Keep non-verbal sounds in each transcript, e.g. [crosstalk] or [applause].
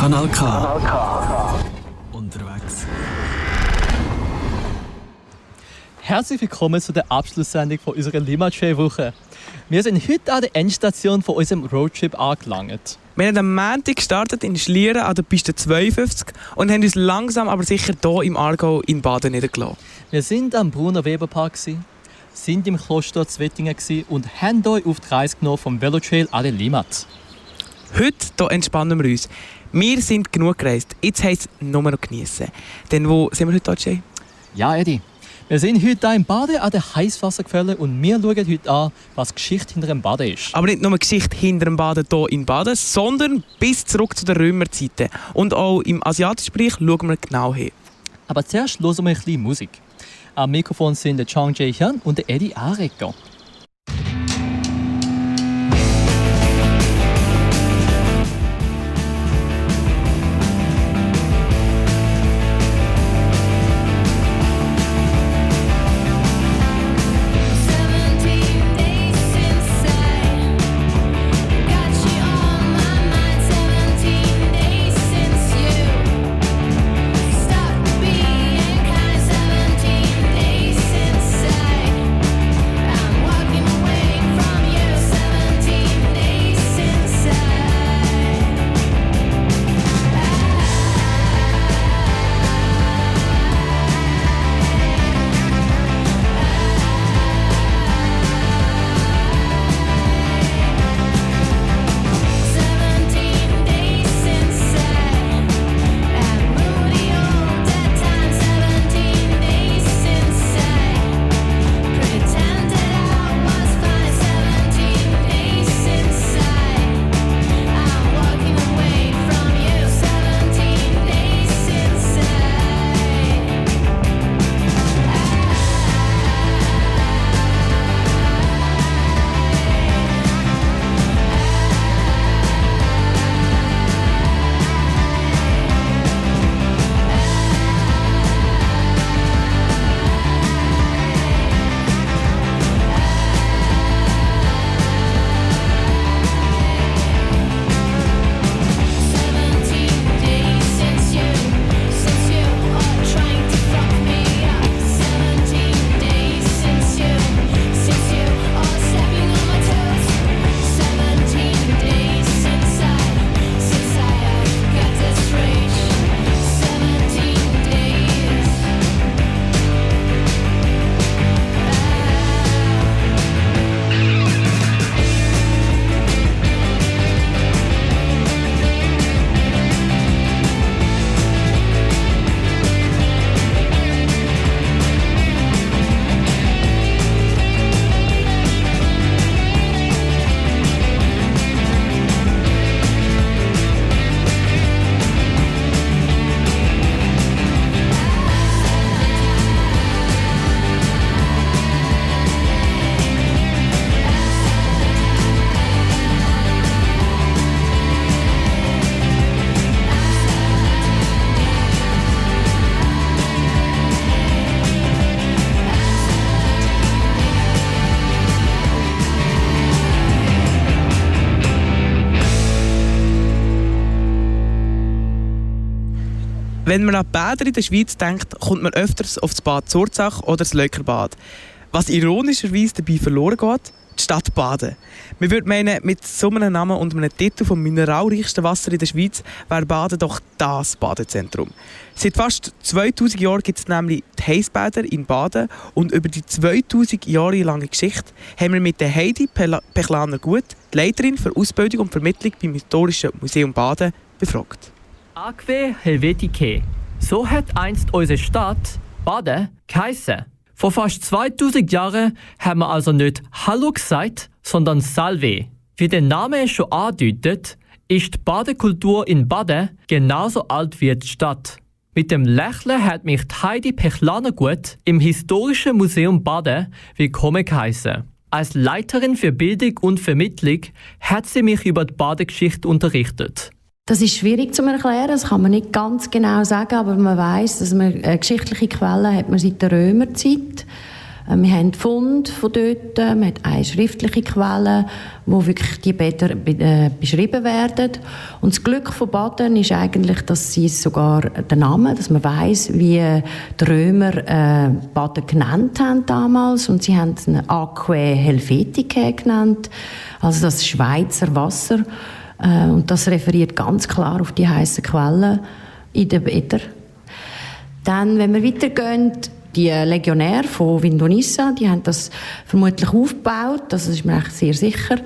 Kanal K. Kanal K. Unterwegs. Herzlich willkommen zu der Abschlusssendung von unserer Limmatschee-Woche. Wir sind heute an der Endstation von unserem Roadtrip angelangt. Wir haben am Montag gestartet in Schlieren an der Piste 52 und haben uns langsam aber sicher hier im Aargau in Baden niedergelassen. Wir sind am Bruno Weber Park, sind im Kloster Zwettingen und haben euch auf die Reise genommen vom Velotrail an den Limmat. Heute hier entspannen wir uns. Wir sind genug gereist. Jetzt heisst es nur noch genießen. Denn wo sind wir heute, Jay? Ja, Eddie. Wir sind heute hier im Baden an der Heißwasserquelle und wir schauen heute an, was Geschichte hinter dem Baden ist. Aber nicht nur Geschichte hinter dem Baden hier in Baden, sondern bis zurück zu den Römerzeiten. Und auch im asiatischen Bereich schauen wir genau hin. Aber zuerst hören wir ein bisschen Musik. Am Mikrofon sind der Chang Jae-hyun und der Eddie Arecker. Wenn man an Bäder in der Schweiz denkt, kommt man öfters auf das Bad Zurzach oder das Löckerbad. Was ironischerweise dabei verloren geht, die Stadt Baden. Man würde meinen, mit so einem Namen und einem Titel vom mineralreichsten Wasser in der Schweiz wäre Baden doch das Badezentrum. Seit fast 2000 Jahren gibt es nämlich die Heissbäder in Baden und über die 2000 Jahre lange Geschichte haben wir mit der Heidi Pechlaner Gut, die Leiterin für Ausbildung und Vermittlung beim Historischen Museum Baden, befragt. Aquae Helveticae. So hat einst unsere Stadt Baden geheissen. Vor fast 2000 Jahren haben wir also nicht Hallo gesagt, sondern Salve. Wie der Name schon andeutet, ist die Badekultur in Baden genauso alt wie die Stadt. Mit dem Lächeln hat mich Heidi Pechlanergut im Historischen Museum Baden willkommen geheissen. Als Leiterin für Bildung und Vermittlung hat sie mich über die Badegeschichte unterrichtet. Das ist schwierig zu erklären, das kann man nicht ganz genau sagen, aber man weiß, dass man äh, geschichtliche Quellen hat man seit der Römerzeit. Äh, wir haben Funde von dort, wir haben eine schriftliche Quelle, wo wirklich die Bäder äh, beschrieben werden. Und das Glück von Baden ist eigentlich, dass sie sogar den Namen, dass man weiß, wie die Römer äh, Baden genannt haben damals. Und sie haben es Aquae Helveticae genannt, also das Schweizer Wasser. Äh, und das referiert ganz klar auf die heißen Quellen in den Bädern. Dann, wenn wir weitergehen, die Legionäre von Vindonissa, die haben das vermutlich aufgebaut, das ist mir echt sehr sicher.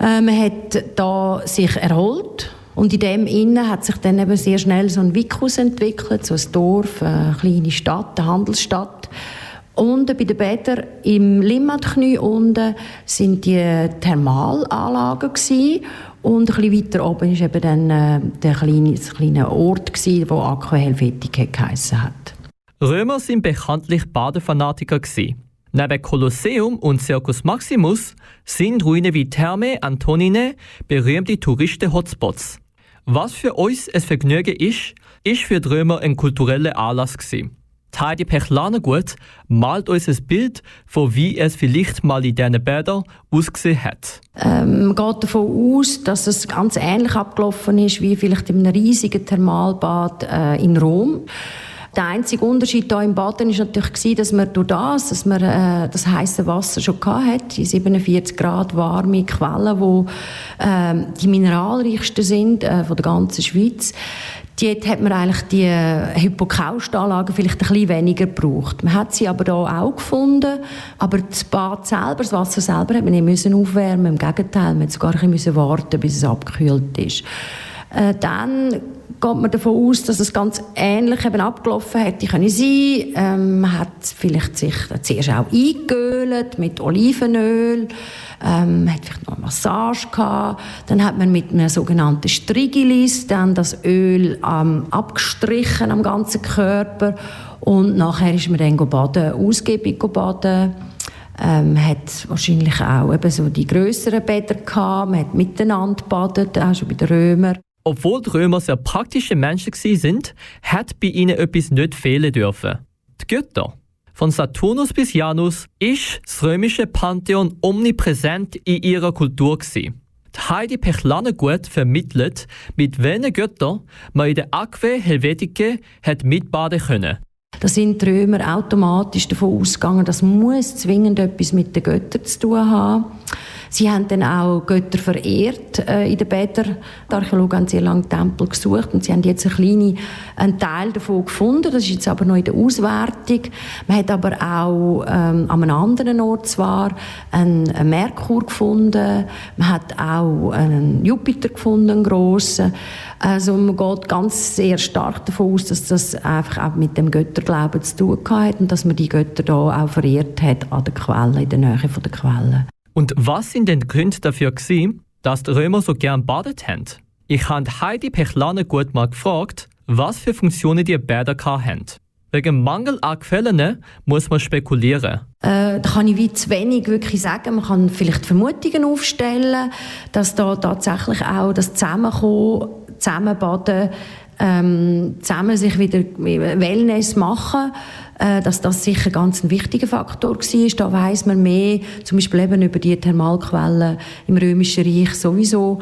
Äh, man hat da sich erholt und in dem Innen hat sich dann eben sehr schnell so ein Vicus entwickelt, so ein Dorf, eine kleine Stadt, eine Handelsstadt. Unten bei den Bädern im Limmatknie unten sind die Thermalanlagen gewesen. Und ein bisschen weiter oben war eben dann äh, der kleine, das kleine Ort gewesen, wo Aqua Helvetica geheissen hat. Römer sind bekanntlich Badefanatiker gewesen. Neben Kolosseum und Circus Maximus sind Ruinen wie Therme Antonine berühmte Touristen-Hotspots. Was für uns ein Vergnügen ist, ist für die Römer ein kultureller Anlass gewesen. Heidi Pechlanergut malt uns ein Bild von wie es vielleicht mal in diesen Bädern ausgesehen hat. Ähm, man geht davon aus, dass es ganz ähnlich abgelaufen ist wie vielleicht in einem riesigen Thermalbad äh, in Rom. Der einzige Unterschied hier im Baden ist natürlich dass man durch das, dass man äh, das heiße Wasser schon hat, die 47 Grad warme Quellen, wo äh, die mineralreichsten sind äh, von der ganzen Schweiz. Dort hat man eigentlich die Hypokaustanlagen vielleicht ein bisschen weniger gebraucht. Man hat sie aber hier auch gefunden. Aber das Bad selber, das Wasser selber, hat man nicht aufwärmen. Im Gegenteil, man musste sogar ein bisschen warten, bis es abgekühlt ist. Äh, dann geht man davon aus, dass es ganz ähnlich eben abgelaufen hätte können sein. Ähm, man hat vielleicht sich zuerst auch eingeölt mit Olivenöl, ähm, hat vielleicht noch eine Massage gehabt. Dann hat man mit einem sogenannten Strigilis dann das Öl ähm, abgestrichen am ganzen Körper und nachher ist man dann baden, ausgiebig baden. Ähm, hat wahrscheinlich auch eben so die grösseren Bäder gehabt, man hat miteinander badet, auch schon bei den Römern. Obwohl die Römer sehr praktische Menschen sind, hat bei ihnen etwas nicht fehlen dürfen. Die Götter. Von Saturnus bis Janus ist das römische Pantheon omnipräsent in ihrer Kultur. Die Heidi Pechlanergut vermittelt, mit welchen Göttern man in der Aquae Helveticae hat mitbaden können. Da sind die Römer automatisch davon ausgegangen, das muss zwingend etwas mit den Göttern zu tun haben. Sie haben dann auch Götter verehrt äh, in den Bädern. Die Archäologen haben sehr lange Tempel gesucht und sie haben jetzt einen kleinen einen Teil davon gefunden. Das ist jetzt aber noch in der Auswertung. Man hat aber auch ähm, an einem anderen Ort zwar einen, einen Merkur gefunden. Man hat auch einen Jupiter gefunden, einen grossen. Also man geht ganz sehr stark davon aus, dass das einfach auch mit dem Götterglauben zu tun hat und dass man die Götter da auch verehrt hat an der Quelle, in der Nähe der Quelle. Und was sind denn die Gründe dafür gewesen, dass die Römer so gern badet haben? Ich habe Heidi Pechlaner gut mal gefragt, was für Funktionen die Bäder haben. Wegen Mangel an Quellen muss man spekulieren. Äh, da kann ich wie zu wenig wirklich sagen. Man kann vielleicht Vermutungen aufstellen, dass da tatsächlich auch das Zusammenkommen, Zusammenbaden, ähm, zusammen sich wieder Wellness machen äh, dass das sicher ganz ein wichtiger Faktor war. Da weiß man mehr, zum Beispiel eben über die Thermalquellen im Römischen Reich sowieso.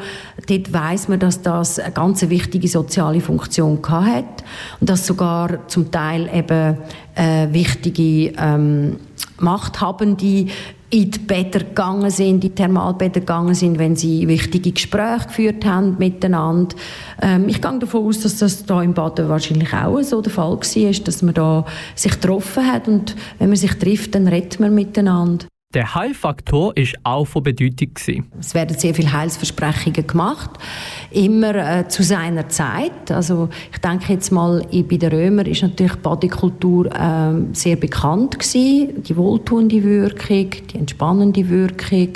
Dort weiß man, dass das eine ganz wichtige soziale Funktion hat und dass sogar zum Teil eben äh, wichtige ähm, Machthabende in die Bäder gegangen sind, in die Thermalbäder gegangen sind, wenn sie wichtige Gespräche geführt haben miteinander. Ähm, ich gehe davon aus, dass das da im Baden wahrscheinlich auch so der Fall war, dass man da sich getroffen hat und wenn man sich trifft, dann redet man miteinander. Der Heilfaktor ist auch von Bedeutung. Es werden sehr viele Heilsversprechungen gemacht, immer äh, zu seiner Zeit. Also ich denke jetzt mal, bei den Römern ist natürlich die Bodykultur äh, sehr bekannt gewesen. Die wohltuende Wirkung, die entspannende Wirkung.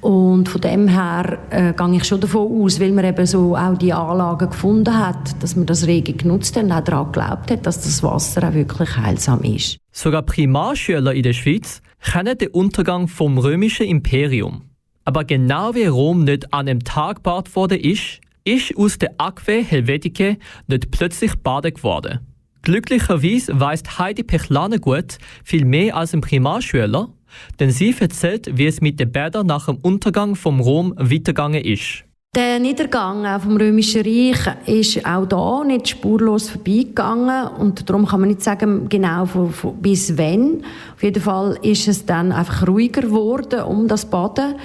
Und von dem her äh, gehe ich schon davon aus, weil man eben so auch die Anlagen gefunden hat, dass man das rege genutzt hat und auch daran geglaubt hat, dass das Wasser auch wirklich heilsam ist. Sogar Primarschüler in der Schweiz kennen den Untergang vom römischen Imperium. Aber genau wie Rom nicht an einem Tag gebaut worden ist, ist aus der Aquae Helveticae nicht plötzlich baden geworden. Glücklicherweise weist Heidi Pechlane gut viel mehr als ein Primarschüler, denn sie erzählt, wie es mit den Bädern nach dem Untergang vom Rom weitergegangen ist. Der Niedergang vom Römischen Reich ist auch da nicht spurlos vorbeigegangen und darum kann man nicht sagen genau von, von, bis wann. Auf jeden Fall ist es dann einfach ruhiger geworden um das Baden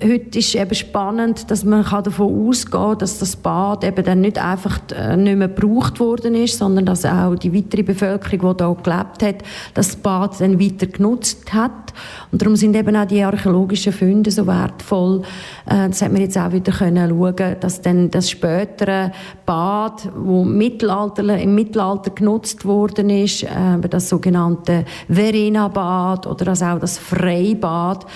Heute ist eben spannend, dass man davon ausgehen kann, dass das Bad eben dann nicht einfach äh, nicht mehr gebraucht worden ist, sondern dass auch die weitere Bevölkerung, die hier gelebt hat, das Bad dann weiter genutzt hat. Und darum sind eben auch die archäologischen Funde so wertvoll. Äh, das hat man jetzt auch wieder können schauen, dass dann das spätere Bad, wo Mittelalter, im Mittelalter genutzt worden ist, äh, das sogenannte Verena-Bad oder also auch das Freibad,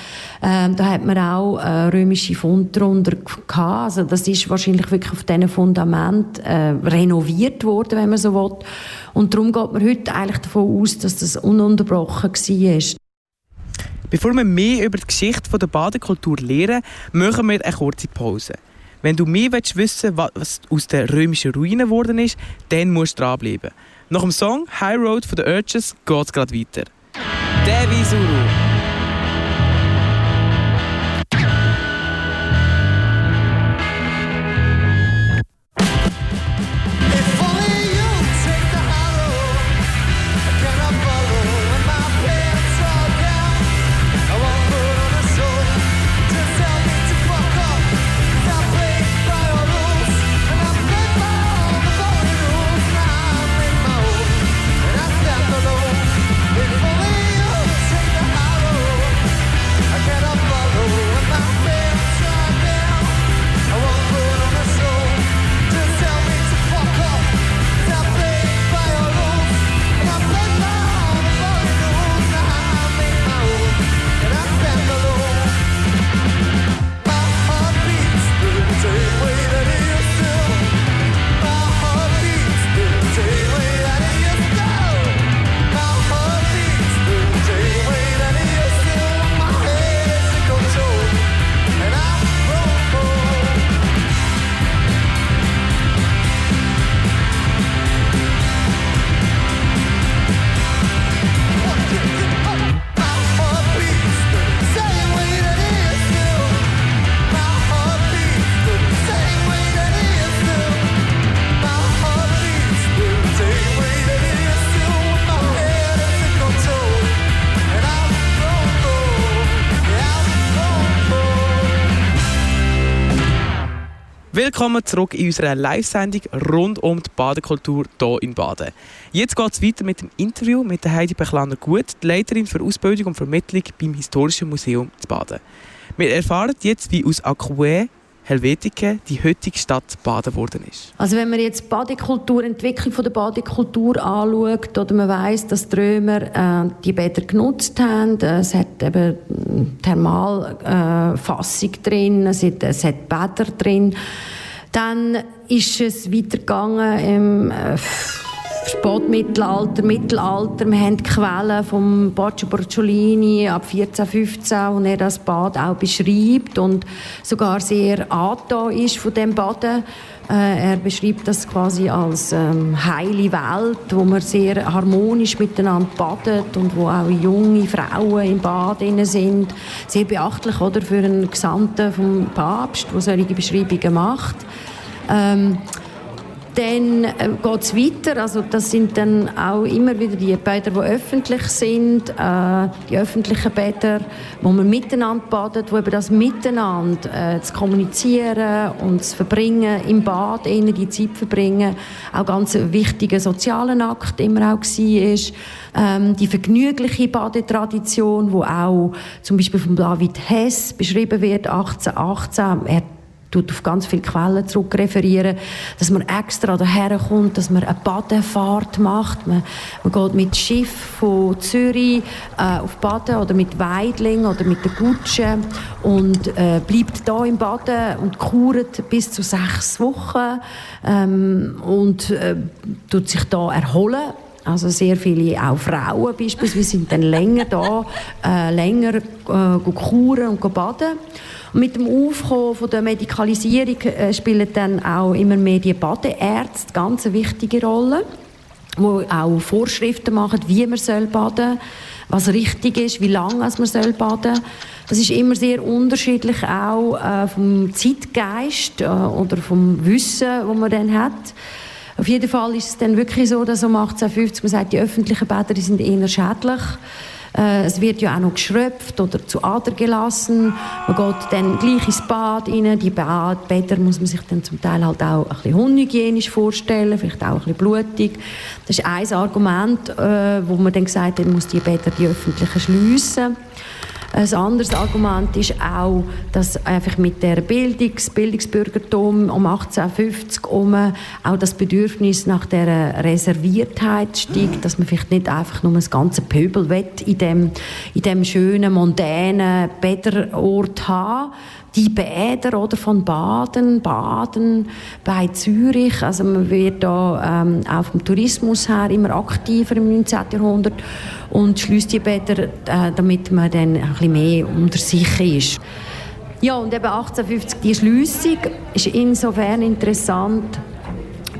da hat man auch äh, römische Funde darunter gehabt. Also das ist wahrscheinlich wirklich auf diesen Fundament äh, renoviert worden, wenn man so will. Und darum geht man heute eigentlich davon aus, dass das ununterbrochen war. Bevor wir mehr über die Geschichte der Badekultur lernen, machen wir eine kurze Pause. Wenn du mehr wissen willst, was aus den römischen Ruinen geworden ist, dann musst du dranbleiben. Nach dem Song High Road von den Urges geht es gerade weiter. Devi Suru. Willkommen zurück in unserer Live-Sendung rund um die Badekultur hier in Baden. Jetzt geht es weiter mit dem Interview mit Heidi Bechlaner Gut, die Leiterin für Ausbildung und Vermittlung beim Historischen Museum zu Baden. Wir erfahren jetzt, wie aus Aquae Helvetike die heutige Stadt Baden geworden ist. Also wenn man jetzt die Badekultur, Entwicklung von der Badekultur anschaut, oder man weiß, dass die Römer äh, die Bäder genutzt haben, äh, es hat eben Thermalfassung äh, drin, es hat, es hat Bäder drin, dann ist es weitergegangen im äh, Spätmittelalter, Mittelalter. Wir haben Quellen von Baccio Borciolini ab 1415, wo er das Bad auch beschreibt und sogar sehr angetan ist von dem Baden. Äh, er beschreibt das quasi als ähm, heile Welt, wo man sehr harmonisch miteinander badet und wo auch junge Frauen im Bad sind. Sehr beachtlich oder, für einen Gesandten vom Papst, der solche Beschreibungen macht. Ähm, dann äh, geht es weiter. Also das sind dann auch immer wieder die Bäder, die öffentlich sind, äh, die öffentlichen Bäder, wo man miteinander badet, wo eben das Miteinander äh, zu kommunizieren und zu verbringen im Bad, in die Zeit verbringen, auch ganz ein wichtiger Akt immer auch war. Ähm, die vergnügliche Badetradition, wo auch zum Beispiel von David Hess beschrieben wird, 1818. Er tut auf ganz viele Quellen zurückreferieren, dass man extra daher kommt, dass man eine Badefahrt macht. Man, man geht mit Schiff von Zürich äh, auf Baden oder mit Weidling oder mit der Gutsche und äh, bleibt da im Baden und kuret bis zu sechs Wochen ähm, und äh, tut sich da erholen. Also sehr viele, auch Frauen beispielsweise, sind dann länger da, äh, länger äh, kuren und baden. Mit dem Aufkommen von der Medikalisierung äh, spielen dann auch immer mehr die Badeärzte ganz wichtige Rolle. wo auch Vorschriften machen, wie man soll baden, was richtig ist, wie lange man soll baden. Das ist immer sehr unterschiedlich auch äh, vom Zeitgeist äh, oder vom Wissen, wo man dann hat. Auf jeden Fall ist es dann wirklich so, dass um 1850 man sagt, die öffentlichen Bäder die sind eher schädlich. Äh, es wird ja auch noch geschröpft oder zu Ader gelassen. Man geht dann gleich ins Bad rein. Die Bäder muss man sich dann zum Teil halt auch ein bisschen unhygienisch vorstellen, vielleicht auch ein bisschen blutig. Das ist ein Argument, äh, wo man dann gesagt hat, man muss die Bäder die öffentlichen schliessen. Ein anderes Argument ist auch, dass einfach mit der Bildungs Bildungsbürgertum um 1850 um auch das Bedürfnis nach der Reserviertheit steigt, dass man vielleicht nicht einfach nur das ganze Pöbel in dem, in dem schönen, mondänen Bäderort haben die Bäder oder von Baden, Baden bei Zürich. Also man wird da ähm, auch vom Tourismus her immer aktiver im 19. Jahrhundert und schließt die Bäder, äh, damit man dann ein bisschen mehr unter sich ist. Ja, und eben 1850 die Schliessung ist insofern interessant,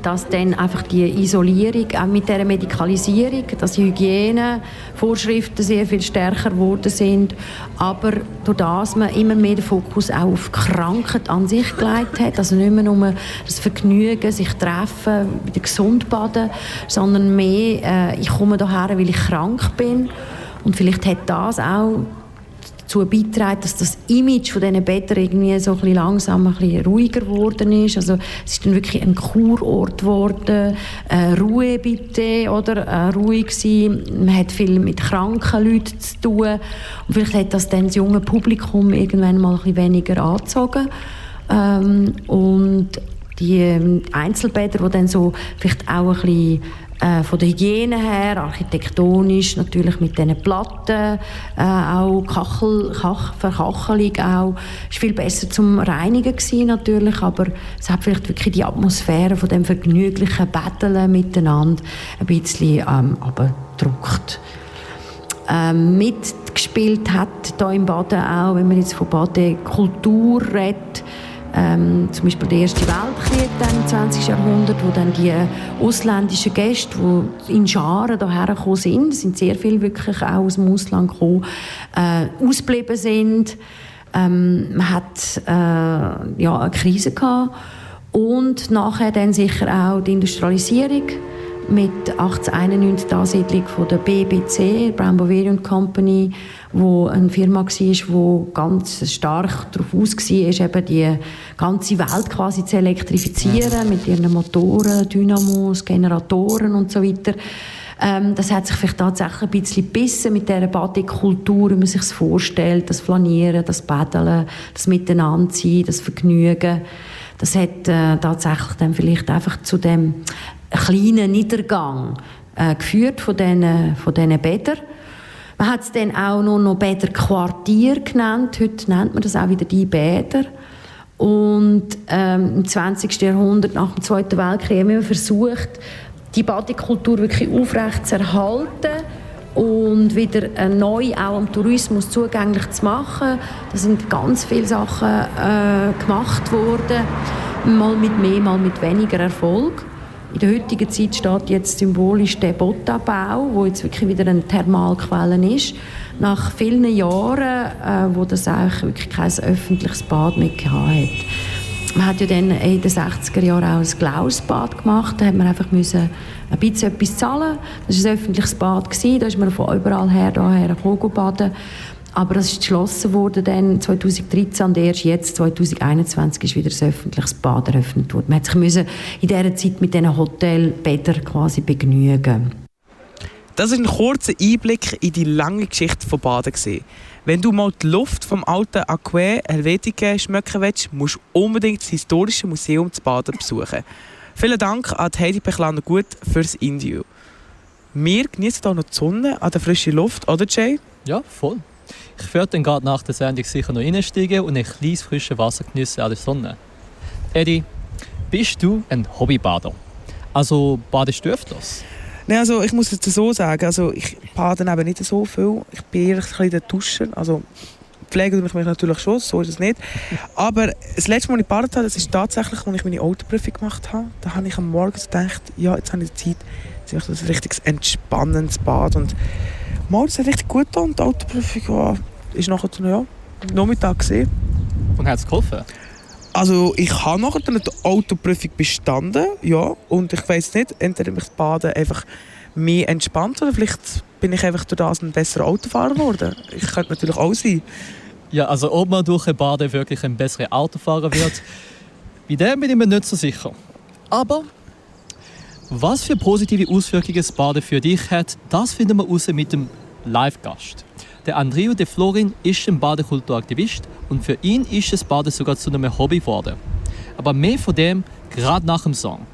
dass dann einfach die Isolierung, auch mit der Medikalisierung, dass die Hygienevorschriften sehr viel stärker geworden sind, aber durch das man immer mehr den Fokus auch auf Krankheit an sich gelegt hat, also nicht mehr nur das Vergnügen, sich treffen, wieder gesund baden, sondern mehr, äh, ich komme hierher, weil ich krank bin. Und vielleicht hat das auch dazu beitragen, dass das Image von diesen Betten irgendwie so ein langsam ein bisschen ruhiger geworden ist. Also es ist dann wirklich ein Kurort geworden, äh, Ruhe bitte, oder? Äh, ruhig sein. Man hat viel mit kranken Leuten zu tun. Und vielleicht hat das dann das junge Publikum irgendwann mal ein bisschen weniger angezogen. Ähm, und die ähm, Einzelbäder, die dann so vielleicht auch ein bisschen äh, von der Hygiene her, architektonisch natürlich mit diesen Platten, äh, auch Kachel, Kach, Verkachelung auch, ist viel besser zum Reinigen gewesen, natürlich, aber es hat vielleicht wirklich die Atmosphäre von dem vergnüglichen Betteln miteinander ein bisschen ähm, abgedruckt. Ähm, mitgespielt hat hier im Baden auch, wenn man jetzt von Badekultur redet, ähm, zum Beispiel der Erste Weltkrieg dann im 20. Jahrhundert, wo dann die ausländischen Gäste, die in Scharen hierher gekommen sind, sind sehr viele wirklich auch aus dem Ausland gekommen, äh, ausgeblieben sind. Ähm, man hat äh, ja, eine Krise gehabt und nachher dann sicher auch die Industrialisierung mit 1891 die Ansiedlung der BBC, Brown Boverian Company, wo eine Firma war, die ganz stark darauf aus war, eben die ganze Welt quasi zu elektrifizieren mit ihren Motoren, Dynamos, Generatoren und so weiter. Ähm, das hat sich vielleicht tatsächlich ein bisschen gebissen mit dieser Badekultur, wie man sich das vorstellt, das Flanieren, das Paddeln, das Miteinandersein, das Vergnügen. Das hat äh, tatsächlich dann vielleicht einfach zu dem kleinen Niedergang äh, geführt von diesen, von diesen Bädern. Man hat es dann auch noch, noch Bäder Quartier genannt. Heute nennt man das auch wieder die Bäder. Und ähm, im 20. Jahrhundert, nach dem Zweiten Weltkrieg, haben wir versucht, die Badekultur wirklich aufrecht zu erhalten und wieder äh, neu auch am Tourismus zugänglich zu machen. Da sind ganz viele Sachen äh, gemacht worden, mal mit mehr, mal mit weniger Erfolg. In der heutigen Zeit steht jetzt symbolisch der Botta-Bau, wo jetzt wirklich wieder eine Thermalquelle ist. Nach vielen Jahren, äh, wo das eigentlich wirklich kein öffentliches Bad mehr hat. Man hat ja dann in den 60er Jahren auch ein Glausbad gemacht. Da hat man einfach müssen ein bisschen etwas zahlen. Das war ein öffentliches Bad. Da ist man von überall her hierher baden. Aber das ist geschlossen worden dann 2013 und erst jetzt, 2021, ist wieder ein öffentliches Bad eröffnet worden. Man hat sich müssen in dieser Zeit mit diesen Hotelbädern quasi begnügen. Das ist ein kurzer Einblick in die lange Geschichte von Baden. Gewesen. Wenn du mal die Luft vom alten Aquä Helvetica schmecken willst, musst du unbedingt das Historische Museum zu Baden besuchen. Vielen Dank an Heidi Bechlaner-Gut fürs Interview. Wir genießen hier noch die Sonne an der frischen Luft, oder Jay? Ja, voll. Ich werde dann gerade nach der Sendung sicher noch reinsteigen und ein kleines frisches Wasser geniessen an der Sonne. Eddie, bist du ein Hobbybader? Also badest du öfters? Nein, also ich muss jetzt so sagen, also ich bade eben nicht so viel. Ich bin eher ein bisschen der Duscher. Also pflegen mich natürlich schon, so ist es nicht. Aber das letzte Mal, als ich gebadet habe, das ist tatsächlich, als ich meine Autoprüfung gemacht habe. Da habe ich am Morgen gedacht, ja, jetzt habe ich Zeit, Es ist ein richtig entspannendes Bad und mal, es hat richtig gut getan und die Autoprüfung war, ist nachher ja, Nachmittag gesehen. Und hat es geholfen? Also ich habe nachher die Autoprüfung bestanden, ja, und ich weiß nicht, entweder mich das Baden einfach mehr entspannt oder vielleicht bin ich einfach durch das ein besserer Autofahrer geworden. Ich könnte natürlich auch sein. Ja, also ob man durch ein Baden wirklich ein besserer Autofahrer wird, [laughs] bei dem bin ich mir nicht so sicher. Aber was für positive Auswirkungen das Baden für dich hat, das finden wir raus mit dem Live-Gast. Der Andrio de Florin ist ein Badekulturaktivist und für ihn ist das Baden sogar zu einem Hobby geworden. Aber mehr von dem gerade nach dem Song.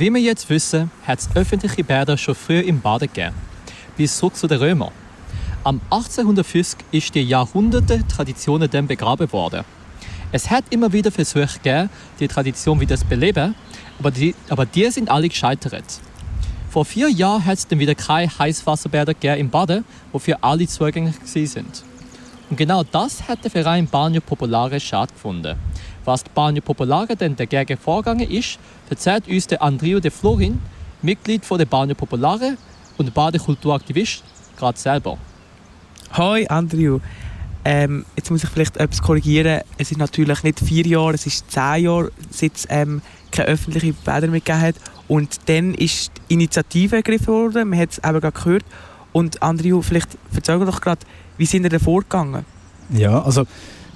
Wie wir jetzt wissen, hat es öffentliche Bäder schon früher im Baden gegeben. Bis zurück zu den Römern. Am 1850 ist die Jahrhunderte Tradition dann begraben worden. Es hat immer wieder Versuche gegeben, die Tradition wieder zu beleben, aber die, aber die sind alle gescheitert. Vor vier Jahren hat es dann wieder keine Heißwasserbäder im Baden, wofür alle zugänglich sind. Und genau das hat der Verein Bagno Popolare stattgefunden. Was die Bagno Popolare denn dagegen vorgegangen ist, erzählt uns der Andrio de Florin, Mitglied von der Bagno Popolare und Badekulturaktivist, gerade selber. Hoi Andrio. Ähm, jetzt muss ich vielleicht etwas korrigieren. Es ist natürlich nicht vier Jahre, es ist zehn Jahre, seit es ähm, keine öffentlichen Bäder mehr gegeben hat. Und dann ist die Initiative ergriffen worden, man hat es eben gerade gehört. Und Andrio, vielleicht erzähl doch gerade, wie sind ihr da vorgegangen? Ja, also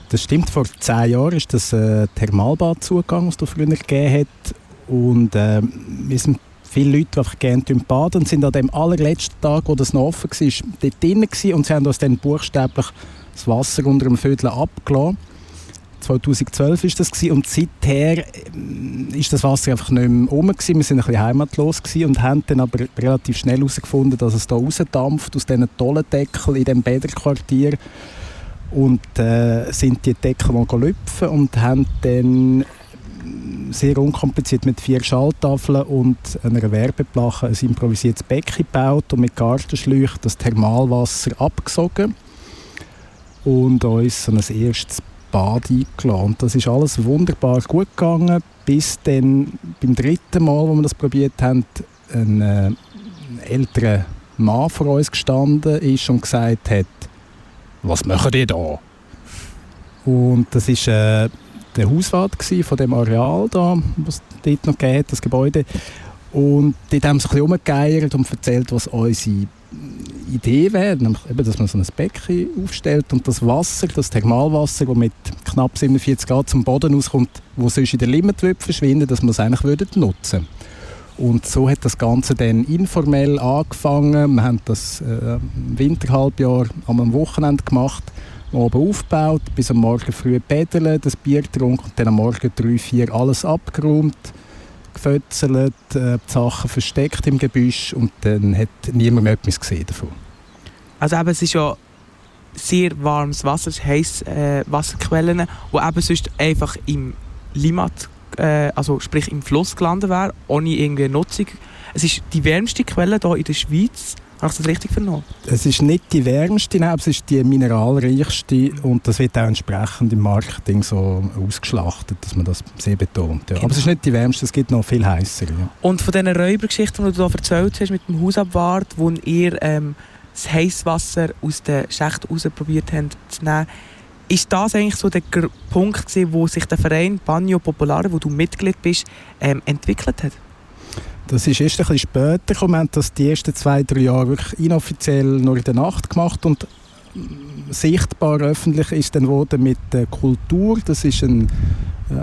das stimmt, vor zehn Jahren ist das äh, Thermalbad zugegangen, das es früher gegeben hat. Und äh, wir sind viele Leute, die einfach gerne baden und sind an dem allerletzten Tag, wo das noch offen war, dort drinnen und sie haben uns dann buchstäblich das Wasser unter dem Vödel abgelassen. 2012 ist das gewesen, und seither äh, ist das Wasser einfach nicht mehr rum. Wir sind ein bisschen heimatlos und haben dann aber relativ schnell herausgefunden, dass es da rausdampft aus diesen tollen Deckeln in diesem Bäderquartier und äh, sind die Deckel mal und haben dann sehr unkompliziert mit vier Schalltafeln und einer Werbeplache ein improvisiertes Becken gebaut und mit Gartenschläuchen das Thermalwasser abgesogen und uns so ein erstes Bad eingeladen. Und das ist alles wunderbar gut gegangen, bis dann beim dritten Mal, wo wir das probiert haben, ein, äh, ein älterer Mann vor uns gestanden ist und gesagt hat, was machen die da? Und das ist äh, der Hauswart von dem Areal da, was dort noch hat, das Gebäude. Und dort haben sie sich ein bisschen und erzählt, was unsere Idee wäre, nämlich eben, dass man so ein Becken aufstellt und das Wasser, das Thermalwasser, das mit knapp 47 Grad zum Boden auskommt, wo sonst in der Limit verschwinden dass man es eigentlich nutzen und so hat das Ganze dann informell angefangen. Wir haben das äh, Winterhalbjahr am Wochenende gemacht, oben aufgebaut, bis am Morgen früh pedeln, das Bier getrunken und dann am Morgen drei, vier alles abgeräumt gefötzelt, äh, die Sachen versteckt im Gebüsch und dann hat niemand mehr etwas gesehen davon. Also eben, es ist ja sehr warmes Wasser, heiße äh, Wasserquellen, die eben sonst einfach im Limat, äh, also sprich im Fluss gelandet wären, ohne irgendeine Nutzung. Es ist die wärmste Quelle hier in der Schweiz habe ich das richtig vernommen? Es ist nicht die wärmste, nein, es ist die mineralreichste und das wird auch entsprechend im Marketing so ausgeschlachtet, dass man das sehr betont. Ja. Genau. Aber es ist nicht die wärmste, es gibt noch viel heißer. Ja. Und von diesen Räubergeschichten, die du hier erzählt hast mit dem Hausabwart, wo ihr ähm, das Heißwasser aus den Schächten raus probiert habt zu nehmen, ist das eigentlich so der Punkt gewesen, wo sich der Verein Bagno Popolare, wo du Mitglied bist, ähm, entwickelt hat? Das ist erst ein bisschen später gekommen. Wir haben das die ersten zwei, drei Jahre wirklich inoffiziell nur in der Nacht gemacht und sichtbar öffentlich ist dann wurde mit der Kultur. Das ist ein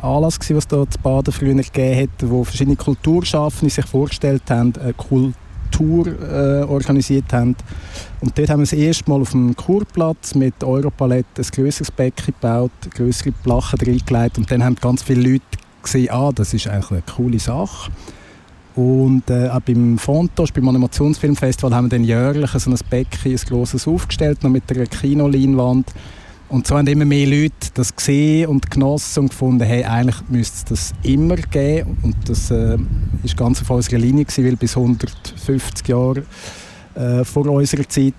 Anlass gewesen, was da zu Baden früher gegeben hat, wo verschiedene Kulturschaffende sich vorgestellt haben, eine Kultur äh, organisiert haben. Und dort haben wir das erste Mal auf dem Kurplatz mit Europalette ein grösseres Becken gebaut, größere Plachen reingelegt und dann haben ganz viele Leute gesehen, ah, das ist eigentlich eine coole Sache. Und äh, auch beim Fontos, beim Animationsfilmfestival, haben wir dann jährlich so ein Becken, ein grosses aufgestellt, noch mit einer Kinoleinwand. Und so haben immer mehr Leute das gesehen und genossen und gefunden, hey, eigentlich müsste es das immer geben. Und das äh, ganz auf unserer Linie gewesen, weil bis 150 Jahre äh, vor unserer Zeit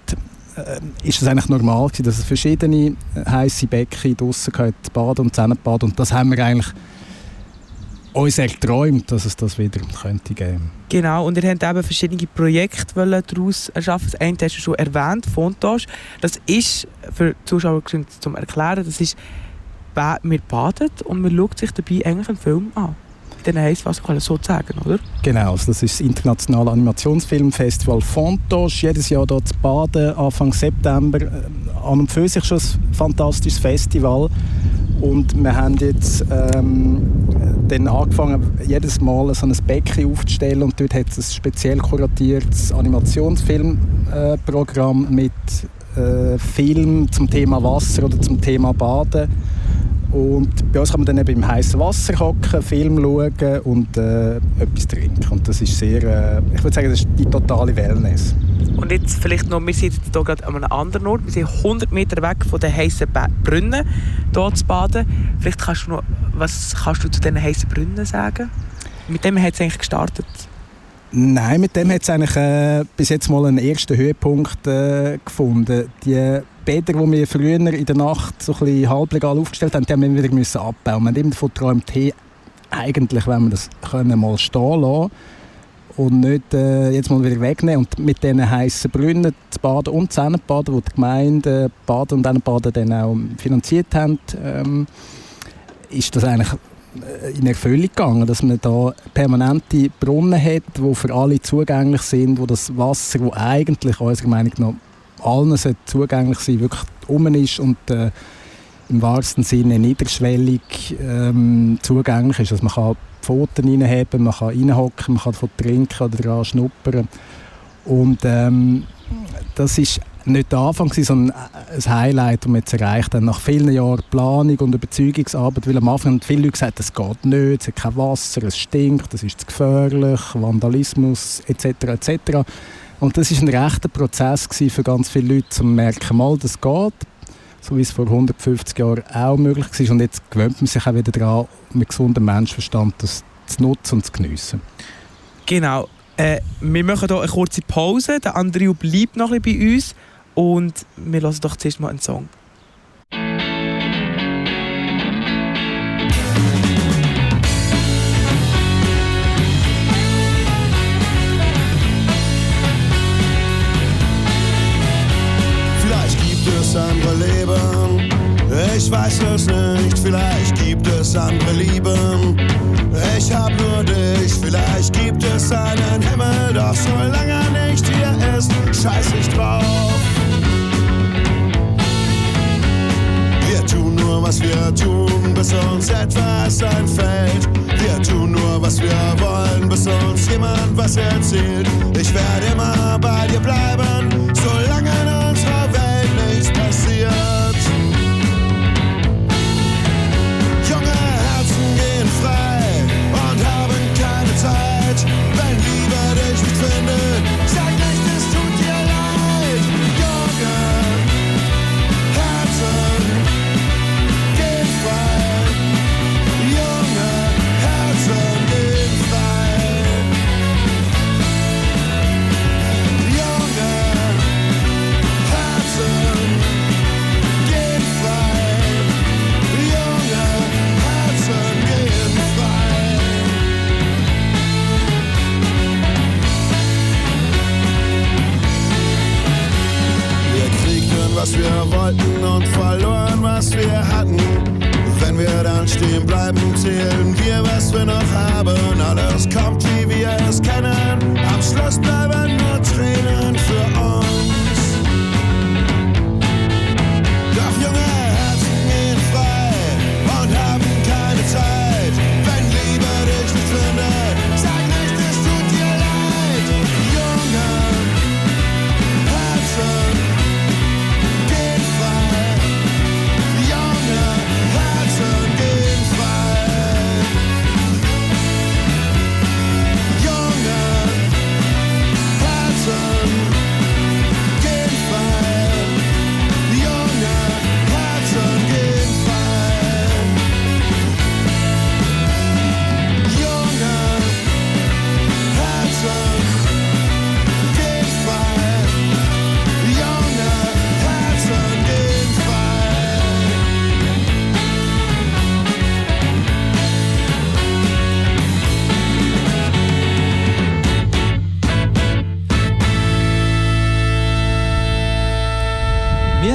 äh, ist es eigentlich normal gewesen, dass es verschiedene äh, heiße Becken draussen baden und Zähnebaden. Und das haben wir eigentlich uns erträumt, dass es das wieder könnte geben Genau, und ihr habt eben verschiedene Projekte daraus erschaffen. Das eine hast du schon erwähnt, Fontage. Das ist, für die Zuschauer zum Erklären, das ist, wir baden und man schaut sich dabei eigentlich einen Film an. Kann so sagen, oder? Genau, also das ist das internationale Animationsfilmfestival Fontage. Jedes Jahr dort zu Baden, Anfang September. Äh, an und für sich schon ein fantastisches Festival. Und wir haben jetzt ähm, dann angefangen, jedes Mal so ein Becken aufzustellen und dort hat es ein speziell kuratiertes Animationsfilmprogramm äh, mit äh, Film zum Thema Wasser oder zum Thema Baden. Und bei uns kann man dann eben im heißen Wasser hocken, Film schauen und äh, etwas trinken. Und das ist sehr, äh, ich würde sagen, das ist die totale Wellness. Und jetzt vielleicht noch, wir sind hier gerade an einem anderen Ort, wir sind 100 Meter weg von den heißen Brunnen, hier zu baden. Vielleicht kannst du noch, was kannst du zu diesen heißen Brunnen sagen? Mit dem hat es eigentlich gestartet. Nein, mit dem hat es eigentlich äh, bis jetzt mal einen ersten Höhepunkt äh, gefunden. Die Bäder, die wir früher in der Nacht so ein bisschen halblegal aufgestellt haben, die haben wir wieder müssen abbauen. Wir haben immer davon geträumt, hey, eigentlich wenn wir das können mal stehen lassen und nicht äh, jetzt mal wieder wegnehmen. Und mit diesen heißen Brunnen zu baden und Zähnebaden, die die Gemeinde Baden und Baden dann auch finanziert haben, ähm, ist das eigentlich äh, in Erfüllung gegangen, dass man da permanente Brunnen hat, die für alle zugänglich sind, wo das Wasser, das eigentlich unserer Meinung nach allen zugänglich sein wirklich um ist und äh, im wahrsten Sinne niederschwellig ähm, zugänglich ist. Also man kann Pfoten reinheben, man kann reinhocken, man kann davon trinken oder daran schnuppern. Und ähm, das ist nicht der Anfang, sondern ein Highlight, das wir jetzt erreicht haben. Nach vielen Jahren Planung und Überzeugungsarbeit, weil am Anfang haben viele Leute gesagt, es geht nicht, es hat kein Wasser, es stinkt, es ist zu gefährlich, Vandalismus etc. etc. Und das ist ein rechter Prozess für ganz viele Leute, um zu merken, mal, das geht. so wie es vor 150 Jahren auch möglich war. Und jetzt gewöhnt man sich auch wieder daran, mit gesundem Menschenverstand das zu nutzen und zu geniessen. Genau. Äh, wir machen hier eine kurze Pause. Der Andrew bleibt noch ein bisschen bei uns. Und wir hören doch zuerst mal einen Song. andere Leben. Ich weiß es nicht, vielleicht gibt es andere Lieben. Ich hab nur dich, vielleicht gibt es einen Himmel, doch solange er nicht jemand was erzählt. Ich werde immer bei dir bleiben,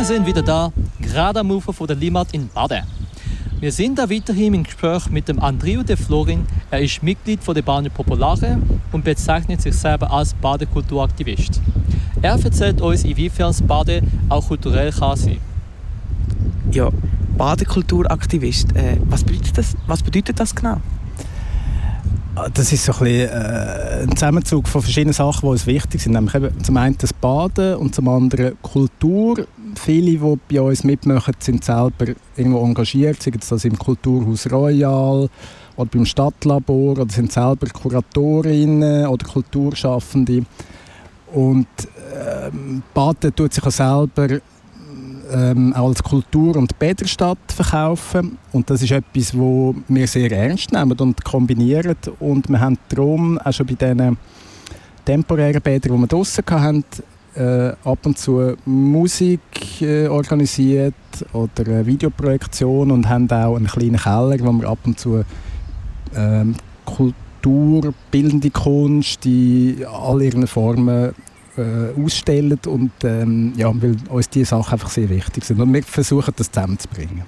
sind wieder da, gerade am Ufer von der Limmat in Baden. Wir sind da weiterhin im Gespräch mit dem Andrio de Florin. Er ist Mitglied von der Bane Populare und bezeichnet sich selber als Badekulturaktivist. Er erzählt uns, inwiefern das Baden auch kulturell kann sein Ja, Badekulturaktivist. Äh, was, bedeutet das, was bedeutet das genau? Das ist so ein, bisschen, äh, ein Zusammenzug von verschiedenen Sachen, die uns wichtig sind. Nämlich eben zum einen das Baden und zum anderen Kultur. Viele, die bei uns mitmachen, sind selber irgendwo engagiert, sei das im Kulturhaus Royal oder beim Stadtlabor oder sind selber Kuratorinnen oder Kulturschaffende. Und ähm, Baden tut sich auch selber ähm, auch als Kultur- und Bäderstadt verkaufen. Und das ist etwas, wo wir sehr ernst nehmen und kombinieren. Und wir haben darum auch schon bei diesen temporären Bädern, die wir draussen hatten, äh, ab und zu Musik äh, organisiert oder eine Videoprojektion und haben auch einen kleinen Keller, wo wir ab und zu ähm, Kultur, bildende Kunst in all ihren Formen äh, ausstellen und ähm, ja, weil uns diese Sachen einfach sehr wichtig sind und wir versuchen das zusammenzubringen.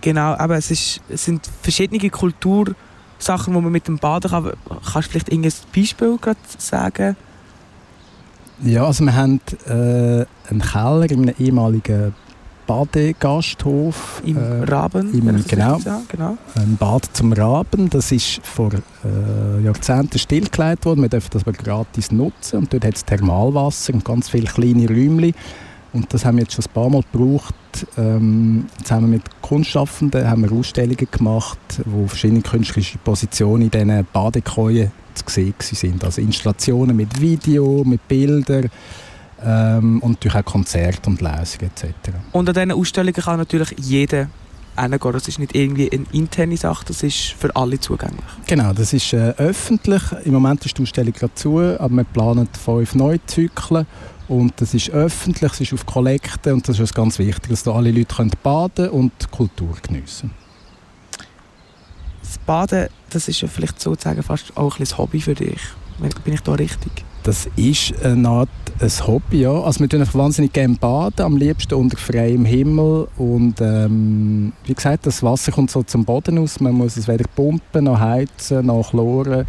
Genau, aber es, ist, es sind verschiedene Kultursachen, die man mit dem Baden kann. Kannst du vielleicht irgendein Beispiel sagen? Ja, also wir haben äh, einen Keller in einem ehemaligen Badegasthof. Im äh, Raben? im- genau. genau. Ein Bad zum Raben, das ist vor äh, Jahrzehnten stillgelegt worden. Wir dürfen das aber gratis nutzen. Und dort hat es Thermalwasser und ganz viele kleine Räumchen. Und das haben wir jetzt schon ein paar Mal gebraucht. Ähm, zusammen mit Kunstschaffenden haben wir Ausstellungen gemacht, wo verschiedene künstlerische Positionen in diesen Badekäuen zu sehen sind. Also Installationen mit Video, mit Bildern, ähm, und natürlich auch Konzerte und Lesungen etc. Und an diesen Ausstellungen kann natürlich jeder hingehen. Das ist nicht irgendwie eine interne Sache, das ist für alle zugänglich. Genau, das ist äh, öffentlich. Im Moment ist die Ausstellung gerade zu, aber wir planen fünf Neuzyklen. Und das ist öffentlich, es ist auf Kollekte und das ist ganz wichtig, dass da alle Leute können baden und Kultur geniessen Das Baden, das ist ja vielleicht sozusagen fast auch ein Hobby für dich. Bin ich da richtig? Das ist eine Art ein Hobby, ja. Also wir tun wahnsinnig gerne baden, am liebsten unter freiem Himmel und ähm, wie gesagt, das Wasser kommt so zum Boden aus, man muss es weder pumpen, noch heizen, noch chloren.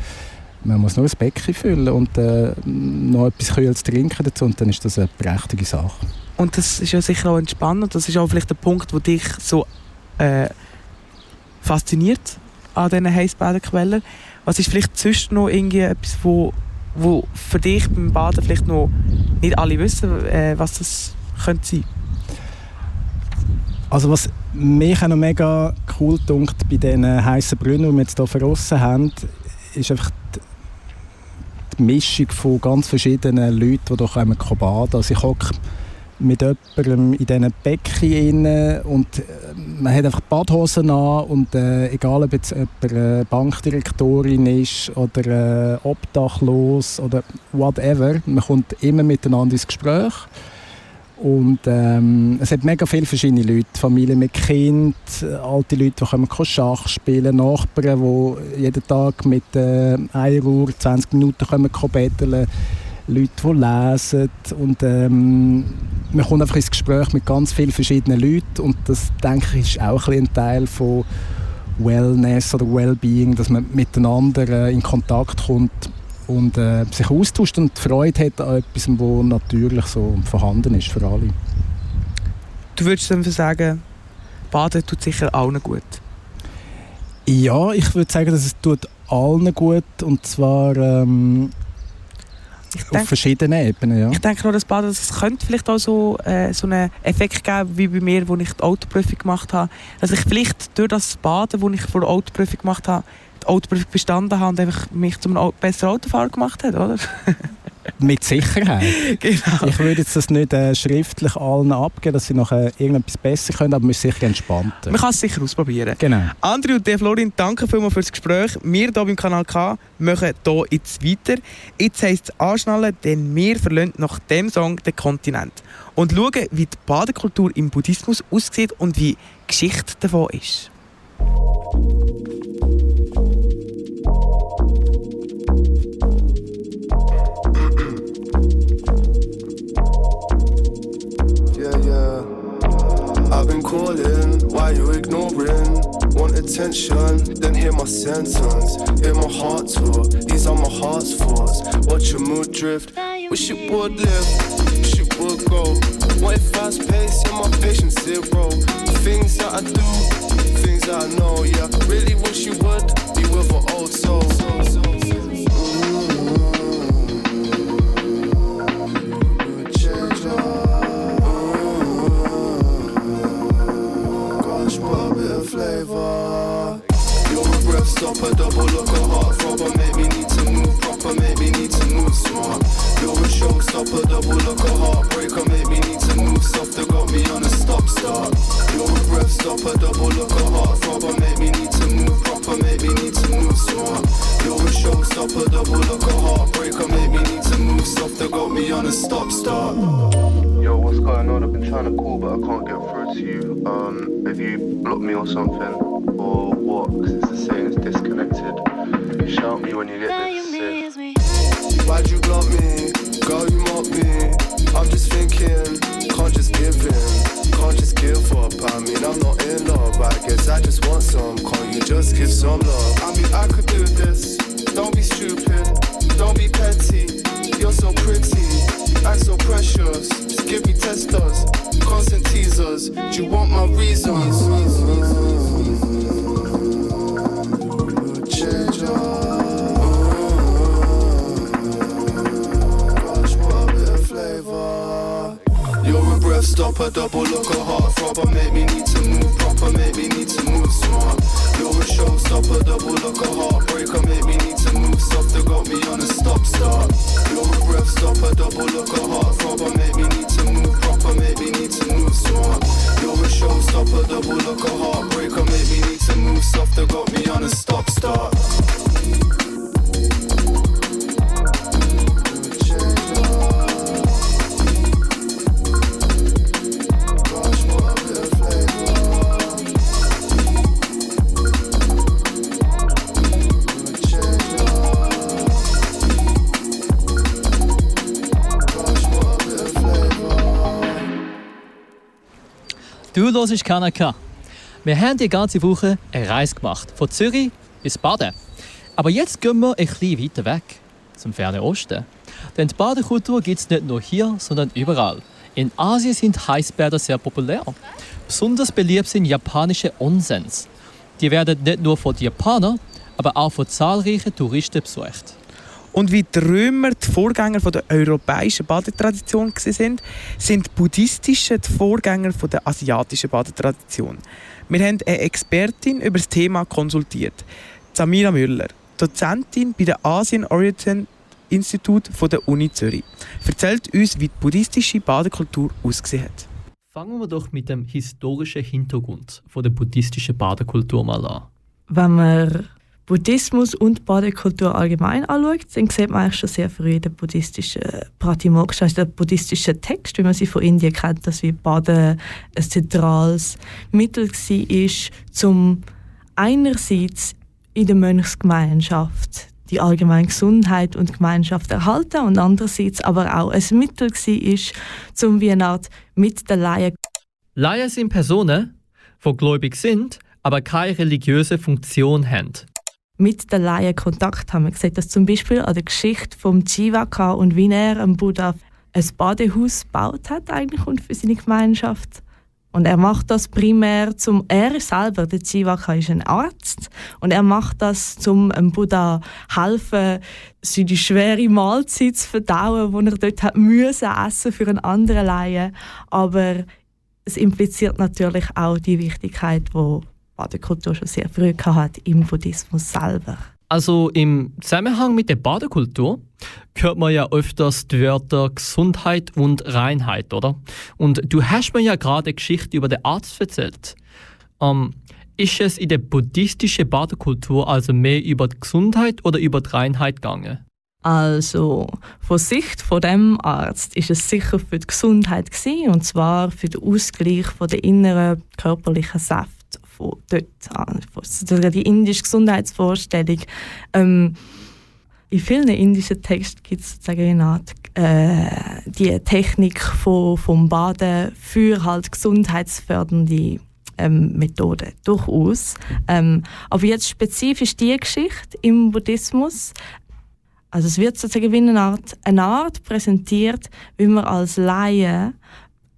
Man muss nur ein Becken füllen und äh, noch etwas Kühles trinken dazu und dann ist das eine prächtige Sache. Und das ist ja sicher auch entspannend. Das ist auch vielleicht der Punkt, der dich so äh, fasziniert an diesen Heißbadenquellen. Was ist vielleicht sonst noch irgendwie etwas, wo wo für dich beim Baden vielleicht noch nicht alle wissen, äh, was das könnte sein? Also was mich auch noch mega cool dunkt bei diesen heißen Brunnen, die wir jetzt hier verrissen haben, ist einfach die, Mischung von ganz verschiedenen Leuten, die hier baden können. Also ich mit jemandem in diesen Becken und äh, man hat einfach Badhosen an und äh, egal ob jetzt jemand eine Bankdirektorin ist oder äh, obdachlos oder whatever, man kommt immer miteinander ins Gespräch und ähm, es hat mega viele verschiedene Leute, Familien mit Kind, alte Leute, die können Schach spielen, Nachbarn, die jeden Tag mit äh, einer Uhr 20 Minuten kommen betteln Leute, die lesen und ähm, man kommt einfach ins Gespräch mit ganz vielen verschiedenen Leuten und das, denke ich, ist auch ein, ein Teil von Wellness oder Wellbeing, dass man miteinander äh, in Kontakt kommt und äh, sich austauscht und Freude hat an etwas, was natürlich so vorhanden ist für alle. Du würdest dann sagen, Baden tut sicher allen gut? Ja, ich würde sagen, dass es tut allen gut und zwar ähm, denke, auf verschiedenen Ebenen, ja. Ich denke nur, das Baden, das könnte vielleicht auch so, äh, so einen Effekt geben, wie bei mir, als ich die Autoprüfung gemacht habe. Dass ich vielleicht durch das Baden, das ich vor der Autoprüfung gemacht habe, die Autoprüfung bestanden habe und einfach mich zu einem besseren Autofahrer gemacht hat, oder? [laughs] Mit Sicherheit. [laughs] genau. Ich würde jetzt das nicht äh, schriftlich allen abgeben, dass sie noch äh, irgendetwas besser können, aber man ist sicher entspannter. Man kann es sicher ausprobieren. Genau. André und der Florin, danke vielmals für das Gespräch. Wir hier beim Kanal K machen hier jetzt weiter. Jetzt heisst es anschnallen, denn wir verlassen nach dem Song den Kontinent. Und schauen, wie die Badekultur im Buddhismus aussieht und wie die Geschichte davon ist. Calling, why you ignoring? Want attention, then hear my sentence. Hear my heart talk, these are my heart's thoughts. Watch your mood drift, wish it would live, would go. What if fast pace, yeah, my patience zero. Things that I do, things that I know, yeah. Really wish you would be with an old soul. Flavor. A breath stopper, double look a heart throbber. Make me need to move proper, make me need to move smart. You're a showstopper, double look a heartbreaker. Make me need to move softer, got me on a stop start. You're a breath stopper, double look a heart throbber. Make me need to move proper, make me need to move smart. You're a showstopper, double look a heartbreaker. Make me need to move softer, got me on a stop start. Yo, what's going on? I've been trying to call, but I can't get through to you. Um, have you blocked me or something? Or what? Because it's saying it's disconnected. Shout me when you get this. Why'd you block me? Girl, you mock me. I'm just thinking, can't just give in. Can't just give up. I mean, I'm not in love. I guess I just want some. Can't you just give some love? I mean, I could do this. Don't be stupid. Don't be petty. You're so pretty. Act so precious give me testers, constant teasers. Do you want my reasons? Change You're a breath stopper, double look a heart throbber. Make me need to move proper, make me need to move smart. You're a showstopper, double look a heartbreaker. Make me need to move softer, got me on a stop start. You're a breath stopper, double look a heartthrob. Make me need to move proper, make me need to move smart. You're a showstopper, double look a heartbreaker. Make me need to move softer, got me on a stop start. Du hörst Kanaka. Wir haben die ganze Woche eine Reise gemacht, von Zürich bis Baden. Aber jetzt gehen wir ein bisschen weiter weg, zum fernen Osten. Denn die Badekultur gibt es nicht nur hier, sondern überall. In Asien sind Heißbäder sehr populär. Besonders beliebt sind japanische Onsens. Die werden nicht nur von Japanern, aber auch von zahlreichen Touristen besucht. Und wie die Römer die Vorgänger von der europäischen Badetradition sind, sind die buddhistischen die Vorgänger von der asiatischen Badetradition. Wir haben eine Expertin über das Thema konsultiert, Samira Müller, Dozentin bei der Asien Orient Institut von der Uni Zürich. Erzählt uns, wie die buddhistische Badekultur ausgesehen hat. Fangen wir doch mit dem historischen Hintergrund von der buddhistischen Badekultur mal an. Wenn man Buddhismus und Badekultur allgemein anschaut, dann sieht man eigentlich schon sehr früh den buddhistischen Pratimoksha, also den buddhistischen Text, wie man sie von Indien kennt, dass wie Baden ein zentrales Mittel war, um einerseits in der Mönchsgemeinschaft die allgemeine Gesundheit und Gemeinschaft erhalten und andererseits aber auch ein Mittel war, um wie eine Art mit den Laien. Laien sind Personen, die gläubig sind, aber keine religiöse Funktion haben mit den Laien Kontakt haben. Wir sehen das zum Beispiel an der Geschichte vom Jivaka und wie er am Buddha ein Badehaus gebaut hat eigentlich und für seine Gemeinschaft. Und er macht das primär zum, er selber, der Jivaka ist ein Arzt, und er macht das zum dem Buddha helfen, seine schwere Mahlzeit zu verdauen, die er dort hat müssen essen für einen anderen Laien. Aber es impliziert natürlich auch die Wichtigkeit, die Badekultur schon sehr früh hat im Buddhismus selber. Also im Zusammenhang mit der Badekultur hört man ja öfters die Wörter Gesundheit und Reinheit, oder? Und du hast mir ja gerade eine Geschichte über den Arzt erzählt. Ähm, ist es in der buddhistischen Badekultur also mehr über die Gesundheit oder über die Reinheit gegangen? Also von Sicht von dem Arzt ist es sicher für die Gesundheit gewesen, und zwar für den Ausgleich von der inneren körperlichen Säfte von dort an. Die indische Gesundheitsvorstellung. Ähm, in vielen indischen Texten gibt es sozusagen äh, die Technik von, vom Baden für halt gesundheitsfördernde ähm, Methoden, durchaus. Ähm, aber jetzt spezifisch die Geschichte im Buddhismus, also es wird sozusagen wie eine Art, eine Art präsentiert, wie man als Laie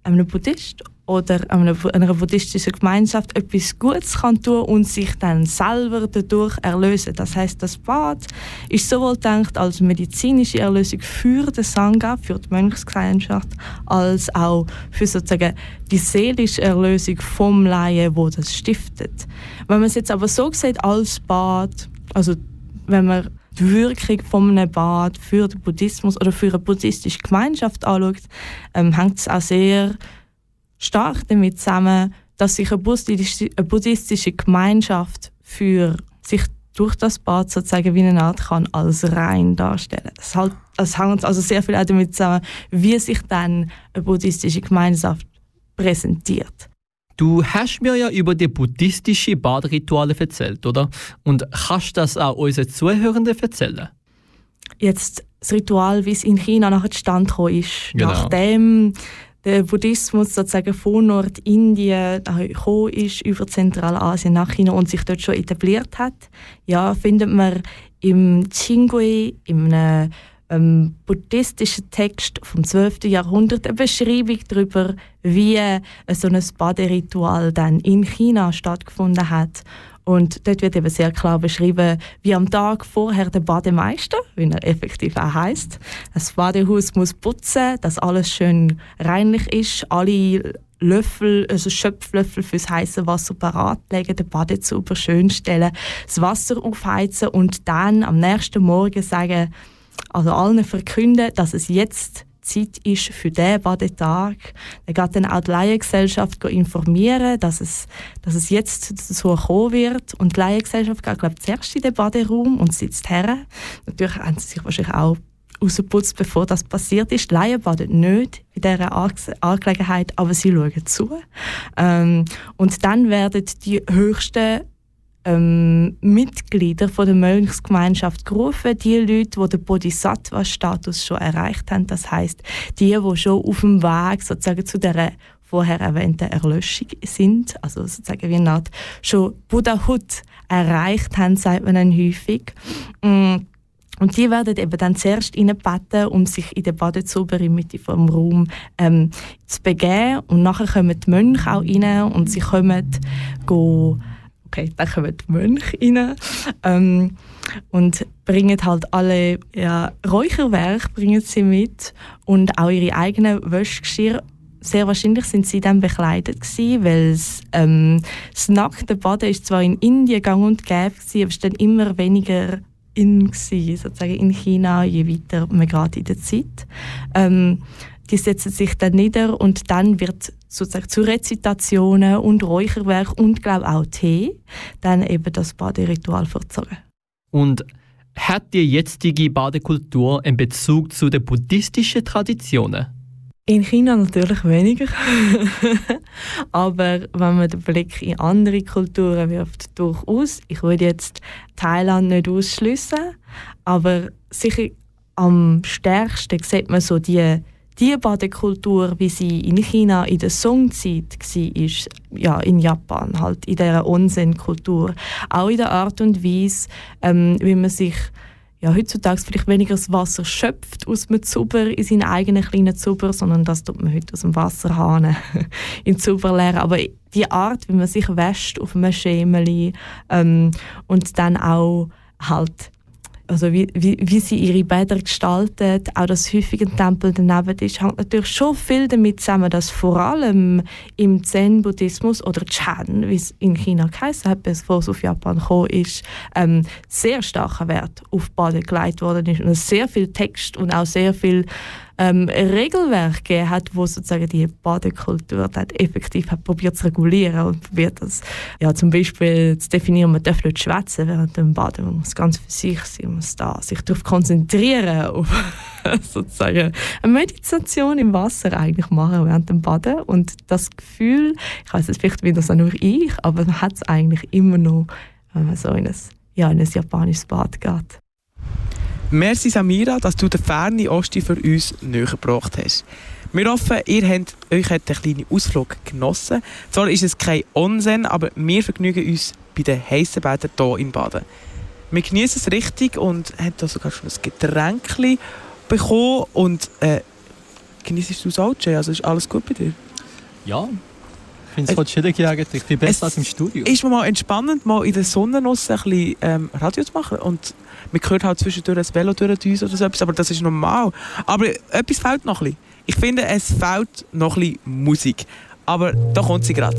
einem Buddhist oder einer, buddhistischen Gemeinschaft etwas Gutes kann tun und sich dann selber dadurch erlösen. Das heißt, das Bad ist sowohl gedacht als medizinische Erlösung für den Sangha, für die Mönchsgemeinschaft, als auch für sozusagen die seelische Erlösung vom Laie, wo das stiftet. Wenn man es jetzt aber so sieht als Bad, also wenn man die Wirkung von einem Bad für den Buddhismus oder für eine buddhistische Gemeinschaft anschaut, ähm, hängt es auch sehr stark damit zusammen, dass sich eine buddhistische, Gemeinschaft für sich durch das Bad sozusagen wie eine Art kann als rein darstellen. Es, halt, es hängt also sehr viel auch damit zusammen, wie sich dann eine buddhistische Gemeinschaft präsentiert. Du hast mir ja über die buddhistische Badrituale erzählt, oder? Und kannst das auch unseren Zuhörenden erzählen? Jetzt das Ritual, wie es in China nachher zustande gekommen ist, genau. nachdem der Buddhismus sozusagen von Nordindien gekommen ist, über Zentralasien nach China und sich dort schon etabliert hat, ja, findet man im Qingui, im ähm, buddhistischen Text vom 12. Jahrhundert eine Beschreibung darüber, wie äh, so ein Baderitual dann in China stattgefunden hat und dort wird eben sehr klar beschrieben, wie am Tag vorher der Bademeister, wie er effektiv auch heisst, das Badehaus muss putzen, dass alles schön reinlich ist, alle Löffel, also Schöpflöffel fürs heiße Wasser parat legen, den Badezauber schön stellen, das Wasser aufheizen und dann am nächsten Morgen sagen, also allen verkünden, dass es jetzt Zeit ist für diesen Badetag. Er geht dann auch die Laiengesellschaft informieren, dass es, dass es jetzt so kommen wird. Und die Laiengesellschaft geht, glaube ich, zuerst in den Baderaum und sitzt her. Natürlich haben sie sich wahrscheinlich auch rausgeputzt, bevor das passiert ist. Die Laien baden nicht in dieser Angelegenheit, aber sie schauen zu. Ähm, und dann werden die höchsten ähm, Mitglieder von der Mönchsgemeinschaft gerufen, die Leute, die den Bodhisattva-Status schon erreicht haben. Das heißt, die, die schon auf dem Weg sozusagen zu der vorher erwähnten Erlöschung sind, also sozusagen wie eine Art schon Buddhahood erreicht haben, sagt man dann häufig. Mm, und die werden eben dann zuerst reinbeten, um sich in der Badezauber in Mitte vom Raum ähm, zu begeben. Und nachher kommen die Mönche auch rein und sie kommen go okay, dann kommen die Mönche rein ähm, und bringen halt alle ja, Räucherwerke bringen sie mit und auch ihre eigenen Wäschgeschirr. Sehr wahrscheinlich sind sie dann bekleidet gewesen, weil das, ähm, das nackte Baden ist zwar in Indien gang und gäbe gewesen, aber es dann immer weniger in gewesen, sozusagen in China, je weiter man geht in der Zeit. Ähm, die setzen sich dann nieder und dann wird sozusagen zu Rezitationen und Räucherwerk und glaube auch Tee dann eben das Baderitual vollzogen. Und hat die jetzige Badekultur einen Bezug zu den buddhistischen Traditionen? In China natürlich weniger. [laughs] Aber wenn man den Blick in andere Kulturen wirft, durchaus. Ich würde jetzt Thailand nicht ausschließen, aber sicher am stärksten sieht man so die die Badekultur, wie sie in China in der Songzeit war, ja, in Japan, halt in dieser Onsen-Kultur. Auch in der Art und Weise, ähm, wie man sich ja, heutzutage vielleicht weniger das Wasser schöpft aus dem Zuber in seinen eigenen kleinen Zuber, sondern das tut man heute aus dem Wasserhahn [laughs] in Zuber leeren. Aber die Art, wie man sich wäscht auf einem Schemeli ähm, und dann auch halt also wie, wie, wie sie ihre Bäder gestaltet, auch das häufig Tempel daneben ist, hängt natürlich schon viel damit zusammen, dass vor allem im Zen-Buddhismus oder Chan, wie es in China geheißen hat, bevor es auf Japan gekommen ist, ähm, sehr starker Wert auf Baden gelegt worden ist und sehr viel Text und auch sehr viel ähm, Regelwerk gegeben hat, wo sozusagen die Badekultur dann effektiv hat probiert zu regulieren und probiert das ja, zum Beispiel zu definieren, man darf nicht schwätzen während dem Baden, man muss ganz für sich sein, man muss da sich darauf konzentrieren, [laughs] auf sozusagen eine Meditation im Wasser eigentlich machen während dem Baden und das Gefühl, ich weiß jetzt vielleicht bin das auch nur ich, aber man hat es eigentlich immer noch, wenn man so in ein, ja, in ein japanisches Bad geht. Merci Samira, dass du den fernen Osti für uns näher gebracht hast. Wir hoffen, ihr habt euch einen kleinen Ausflug genossen. Zwar ist es kein Onsen, aber wir vergnügen uns bei den heißen Bädern hier in Baden. Wir genießen es richtig und haben da sogar schon ein Getränk bekommen. Und äh, genießt du es auch, Jay? Also ist alles gut bei dir? Ja, ich finde es voll chillig eigentlich. Ich bin besser als im Studio. Ist mir mal entspannend, mal in der Sonne ein bisschen ähm, Radio zu machen und man hört halt zwischendurch ein Velo durch uns oder so etwas, aber das ist normal. Aber etwas fehlt noch ein bisschen. Ich finde, es fehlt noch ein bisschen Musik. Aber da kommt sie gerade.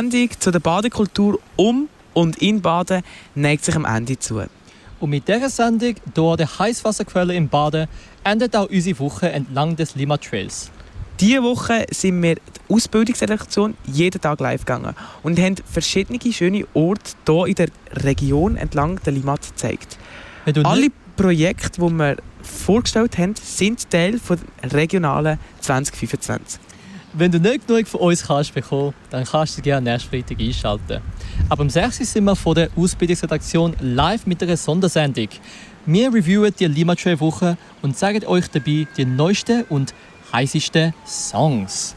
Sendung zu der Badekultur um und in Baden neigt sich am Ende zu. Und mit dieser Sendung hier an der Heißwasserquelle im Baden endet auch unsere Woche entlang des Lima Trails. Diese Woche sind wir die Ausbildungsredaktion jeden Tag live gegangen und haben verschiedene schöne Orte hier in der Region entlang der Limmat gezeigt. Alle Projekte, die wir vorgestellt haben, sind Teil der regionalen 2025. Wenn du nicht genug von uns kannst bekommen, dann kannst du gerne nächsten Freitag einschalten. Aber am 6. sind wir von der Ausbildungsredaktion live mit einer Sondersendung. Wir reviewen die Lima Trail Woche und zeigen euch dabei die neuesten und heißesten Songs.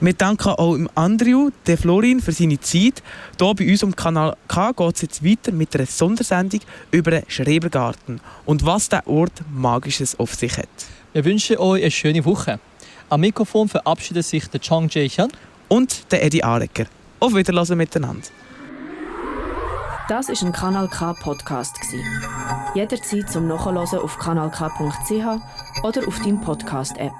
Wir danken auch dem Andrew, der Florin, für seine Zeit. Hier bei uns am Kanal K geht es jetzt weiter mit einer Sondersendung über den Schrebergarten und was der Ort Magisches auf sich hat. Wir wünschen euch eine schöne Woche. Am Mikrofon verabschiedet sich der Chong Jae-hyun und der Eddie Arecker. Auf Wiedersehen miteinander. Das ist ein Kanal K Podcast Jederzeit zum Nachhören auf kanalk.ch oder auf deinem Podcast App.